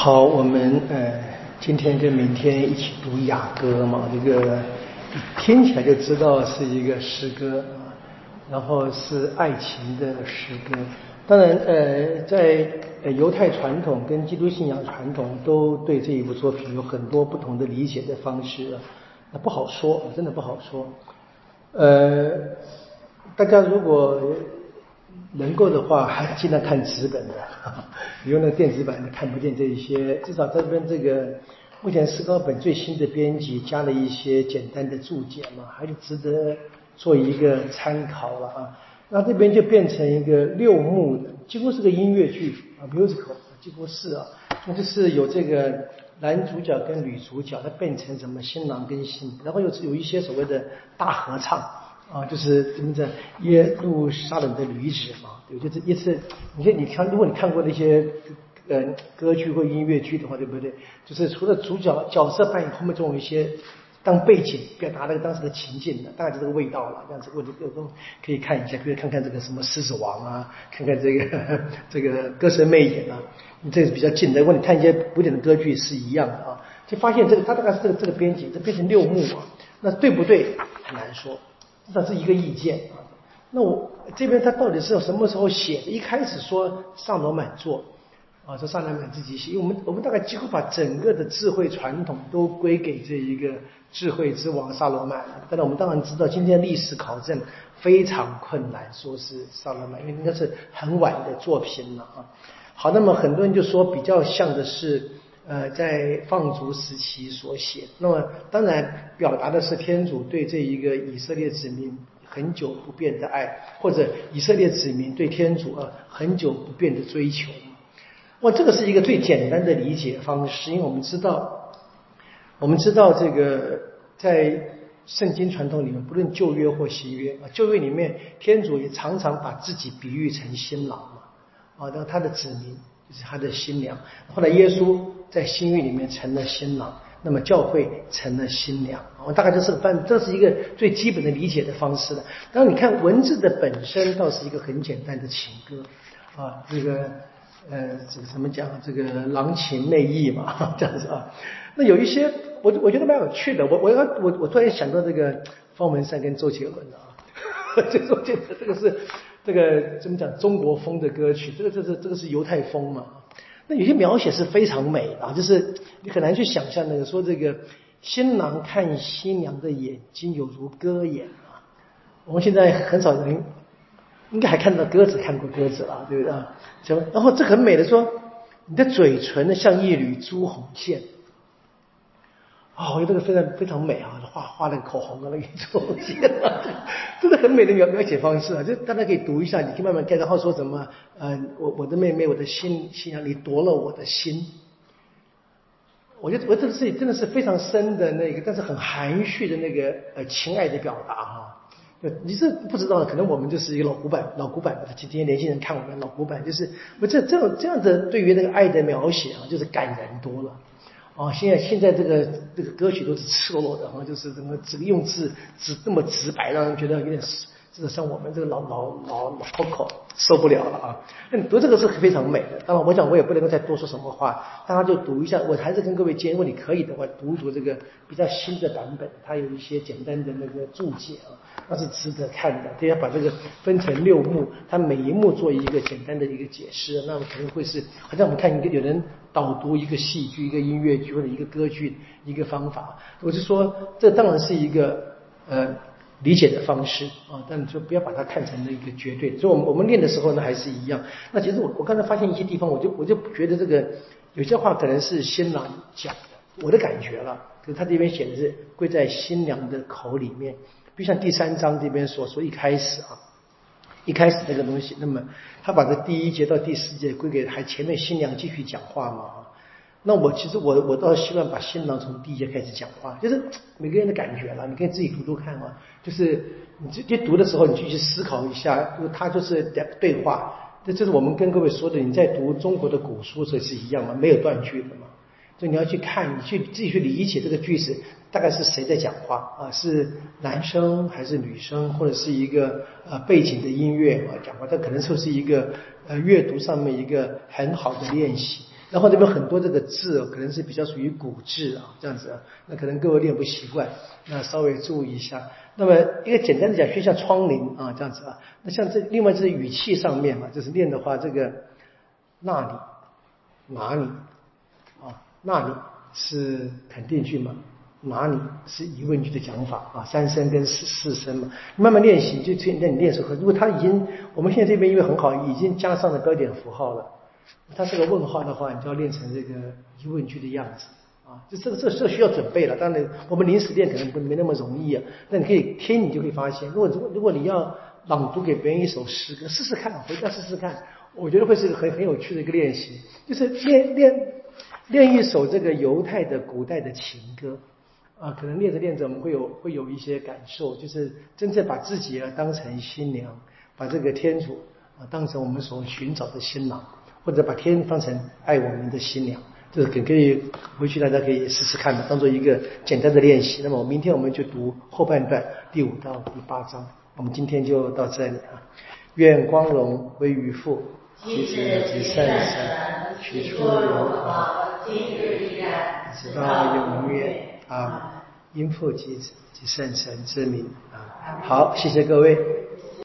好，我们呃今天跟明天一起读雅歌嘛，这个听起来就知道是一个诗歌啊，然后是爱情的诗歌。当然，呃，在犹太传统跟基督信仰传统都对这一部作品有很多不同的理解的方式啊，那不好说，真的不好说。呃，大家如果。能够的话，还尽量看纸本的，你用那个电子版的看不见这一些。至少这边这个目前石膏本最新的编辑加了一些简单的注解嘛，还是值得做一个参考了啊。那这边就变成一个六幕的，几乎是个音乐剧啊，musical，几乎是啊，那就是有这个男主角跟女主角，它变成什么新郎跟新，然后又有一些所谓的大合唱。啊，就是怎么讲耶路撒冷的女子嘛，对，就是一次，你看，你看，如果你看过那些呃歌剧或音乐剧的话，对不对？就是除了主角角色扮演，后面总有一些当背景表达那个当时的情境的，大概就这个味道了。这样子，我就各种可以看一下，可以看看这个什么狮子王啊，看看这个 这个歌神魅影啊，这是比较近的。如果你看一些古典的歌剧是一样的啊，就发现这个他大概是这个这个编辑，这变成六幕啊，那对不对？很难说。这是一个意见啊，那我这边他到底是要什么时候写？一开始说萨罗满做，啊，说萨罗满自己写，因为我们我们大概几乎把整个的智慧传统都归给这一个智慧之王萨罗曼。但是我们当然知道，今天历史考证非常困难，说是萨罗曼，因为应该是很晚的作品了啊。好，那么很多人就说比较像的是。呃，在放逐时期所写，那么当然表达的是天主对这一个以色列子民很久不变的爱，或者以色列子民对天主啊很久不变的追求。哇，这个是一个最简单的理解方式，因为我们知道，我们知道这个在圣经传统里面，不论旧约或新约啊，旧约里面天主也常常把自己比喻成新郎嘛，啊，那他的子民就是他的新娘，后来耶稣。在新约里面成了新郎，那么教会成了新娘，我大概就是反，这是一个最基本的理解的方式了。当然，你看文字的本身倒是一个很简单的情歌啊，这个呃，这怎么讲？这个郎情妹意嘛，这样子啊。那有一些我我觉得蛮有趣的，我我要我我突然想到这个方文山跟周杰伦啊，这周杰伦这个是这个怎么讲？中国风的歌曲，这个这是这个是犹太风嘛。那有些描写是非常美啊，就是你很难去想象那个说这个新郎看新娘的眼睛有如鸽眼啊。我们现在很少人应该还看到鸽子，看过鸽子了，对不对啊？然后这很美的说，你的嘴唇呢像一缕朱红线。哦，我觉得这个非常非常美啊！画画那个口红啊，那个朱红线，真的很美的描描写方式啊！就大家可以读一下，你可以慢慢看。然后说什么？呃，我我的妹妹，我的心心啊，你夺了我的心。我觉得我这个事情真的是非常深的那个，但是很含蓄的那个呃情爱的表达哈。你是不知道的，可能我们就是一个老古板，老古板。今天年轻人看我们老古板，就是我这这种这样子对于那个爱的描写啊，就是感人多了。哦，现在现在这个这个歌曲都是赤裸裸的，哈，就是怎么这个用字直这么直白，让人觉得有点。这个像我们这个老老老老口受不了了啊！那你读这个是非常美的。当然，我想我也不能够再多说什么话，大家就读一下。我还是跟各位建议，如果你可以的话，读一读这个比较新的版本，它有一些简单的那个注解啊，那是值得看的。大家把这个分成六幕，它每一幕做一个简单的一个解释，那么可能会是好像我们看一个有人导读一个戏剧、一个音乐剧或者一个歌剧一个方法。我是说，这当然是一个呃。理解的方式啊，但就不要把它看成了一个绝对。所以，我们我们练的时候呢，还是一样。那其实我我刚才发现一些地方，我就我就觉得这个有些话可能是新郎讲的，我的感觉了。就是他这边写的是跪在新娘的口里面，比如像第三章这边所说一开始啊，一开始这个东西，那么他把这第一节到第四节归给还前面新娘继续讲话嘛啊。那我其实我我倒希望把新郎从第一节开始讲话，就是 每个人的感觉了，你可以自己读读看啊。就是你直接读的时候，你就去思考一下，因为他就是对话。这这是我们跟各位说的，你在读中国的古书时是一样嘛，没有断句的嘛。就你要去看，你去自己去理解这个句子大概是谁在讲话啊？是男生还是女生，或者是一个呃背景的音乐啊讲话？这可能就是一个呃阅读上面一个很好的练习。然后这边很多这个字哦可能是比较属于古字啊，这样子啊，那可能各位练不习惯，那稍微注意一下。那么一个简单的讲，就像窗棂啊这样子啊，那像这另外就是语气上面嘛，就是练的话，这个那里哪里啊，那里是肯定句嘛。哪里是疑问句的讲法啊？三声跟四四声嘛，慢慢练习就那你练熟后，如果它已经我们现在这边因为很好，已经加上了标点符号了，它是个问号的话，你就要练成这个疑问句的样子啊。就这个这这需要准备了，当然我们临时练可能不没那么容易啊。那你可以听，你就会发现，如果如果如果你要朗读给别人一首诗歌，试试看，回家试试看，我觉得会是个很很有趣的一个练习，就是练练练一首这个犹太的古代的情歌。啊，可能练着练着，我们会有会有一些感受，就是真正把自己啊当成新娘，把这个天主啊当成我们所寻找的新郎，或者把天当成爱我们的新娘，就是可可以回去大家可以试试看的，当做一个简单的练习。那么明天我们就读后半段第五到第八章，我们今天就到这里啊。愿光荣归于父，其子及圣神，起初如何，今日依然，直到永远。啊，因父及子及圣神之名啊，好，谢谢各位。